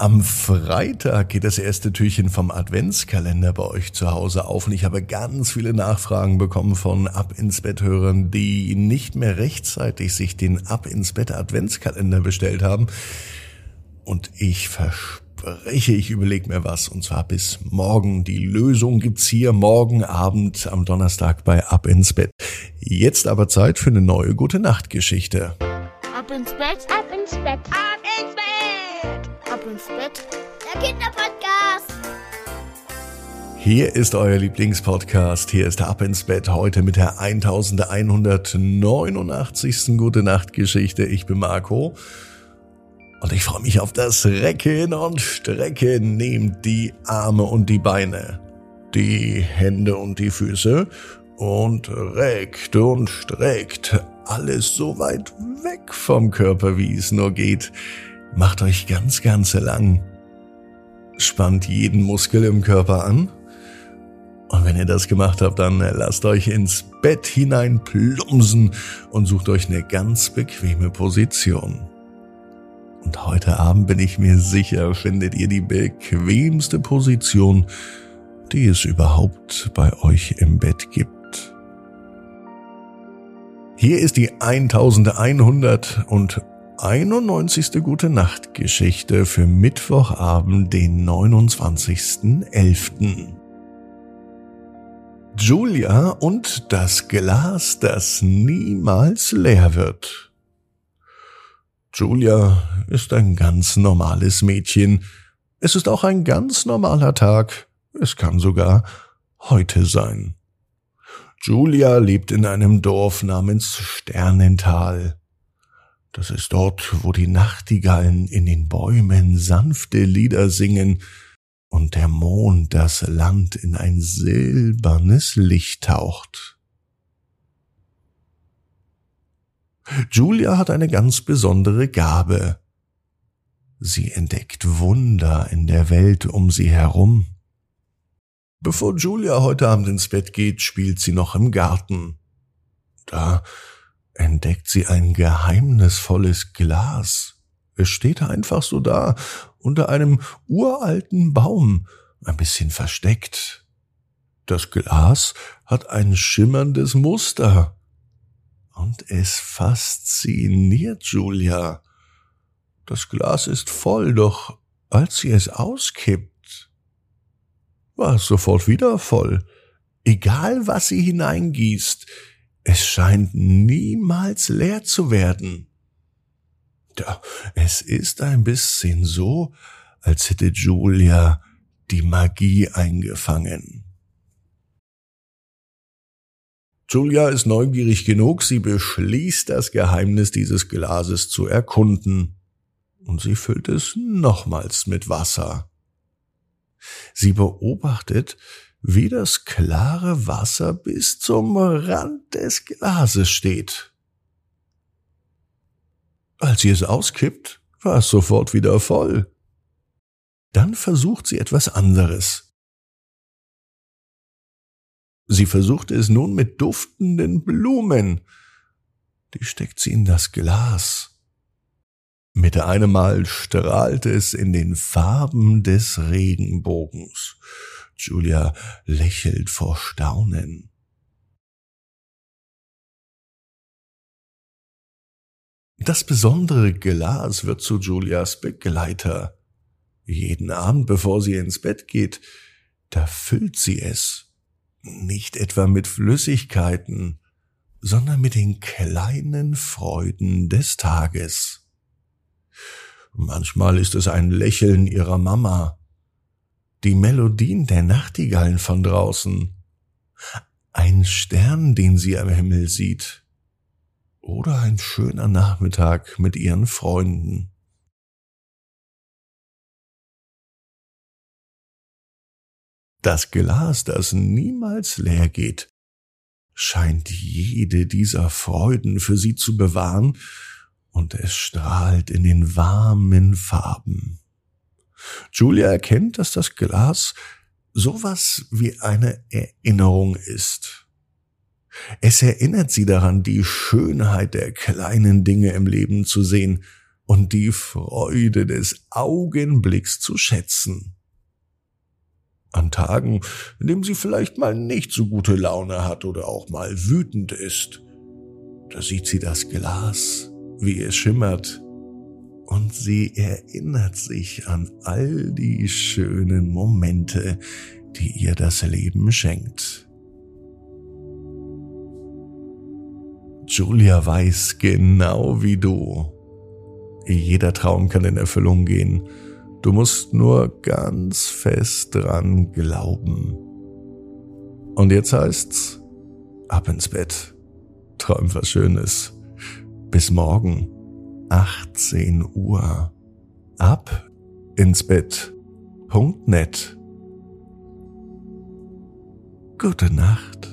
Am Freitag geht das erste Türchen vom Adventskalender bei euch zu Hause auf und ich habe ganz viele Nachfragen bekommen von Ab ins Bett Hörern, die nicht mehr rechtzeitig sich den Ab ins Bett Adventskalender bestellt haben. Und ich verspreche, ich überlege mir was und zwar bis morgen. Die Lösung gibt's hier morgen Abend am Donnerstag bei Ab ins Bett. Jetzt aber Zeit für eine neue gute Nachtgeschichte. Ab ins Bett, ab ins Bett, ab ins Bett, ab ins Bett. Der Kinderpodcast. Hier ist euer Lieblingspodcast. Hier ist Ab ins Bett heute mit der 1189. Gute Nacht Geschichte. Ich bin Marco. Und ich freue mich auf das Recken und Strecken. Nehmt die Arme und die Beine, die Hände und die Füße und reckt und streckt alles so weit weg vom Körper, wie es nur geht. Macht euch ganz, ganz lang. Spannt jeden Muskel im Körper an. Und wenn ihr das gemacht habt, dann lasst euch ins Bett hinein plumsen und sucht euch eine ganz bequeme Position. Und heute Abend bin ich mir sicher, findet ihr die bequemste Position, die es überhaupt bei euch im Bett gibt. Hier ist die 1191. Gute Nacht Geschichte für Mittwochabend, den 29.11. Julia und das Glas, das niemals leer wird. Julia ist ein ganz normales Mädchen. Es ist auch ein ganz normaler Tag. Es kann sogar heute sein. Julia lebt in einem Dorf namens Sternental. Das ist dort, wo die Nachtigallen in den Bäumen sanfte Lieder singen und der Mond das Land in ein silbernes Licht taucht. Julia hat eine ganz besondere Gabe. Sie entdeckt Wunder in der Welt um sie herum. Bevor Julia heute Abend ins Bett geht, spielt sie noch im Garten. Da entdeckt sie ein geheimnisvolles Glas. Es steht einfach so da, unter einem uralten Baum, ein bisschen versteckt. Das Glas hat ein schimmerndes Muster. Und es fasziniert Julia. Das Glas ist voll, doch als sie es auskippt, war es sofort wieder voll. Egal was sie hineingießt, es scheint niemals leer zu werden. Ja, es ist ein bisschen so, als hätte Julia die Magie eingefangen. Julia ist neugierig genug, sie beschließt, das Geheimnis dieses Glases zu erkunden, und sie füllt es nochmals mit Wasser. Sie beobachtet, wie das klare Wasser bis zum Rand des Glases steht. Als sie es auskippt, war es sofort wieder voll. Dann versucht sie etwas anderes. Sie versucht es nun mit duftenden Blumen. Die steckt sie in das Glas. Mit einem Mal strahlte es in den Farben des Regenbogens. Julia lächelt vor Staunen. Das besondere Glas wird zu Julias Begleiter. Jeden Abend, bevor sie ins Bett geht, da füllt sie es. Nicht etwa mit Flüssigkeiten, sondern mit den kleinen Freuden des Tages. Manchmal ist es ein Lächeln ihrer Mama, die Melodien der Nachtigallen von draußen, ein Stern, den sie am Himmel sieht, oder ein schöner Nachmittag mit ihren Freunden. Das Glas, das niemals leer geht, scheint jede dieser Freuden für sie zu bewahren und es strahlt in den warmen Farben. Julia erkennt, dass das Glas sowas wie eine Erinnerung ist. Es erinnert sie daran, die Schönheit der kleinen Dinge im Leben zu sehen und die Freude des Augenblicks zu schätzen. An Tagen, in denen sie vielleicht mal nicht so gute Laune hat oder auch mal wütend ist, da sieht sie das Glas, wie es schimmert, und sie erinnert sich an all die schönen Momente, die ihr das Leben schenkt. Julia weiß genau wie du. Jeder Traum kann in Erfüllung gehen. Du musst nur ganz fest dran glauben. Und jetzt heißt's, ab ins Bett. Träum was Schönes. Bis morgen, 18 Uhr. Ab ins Bett. Punkt net. Gute Nacht.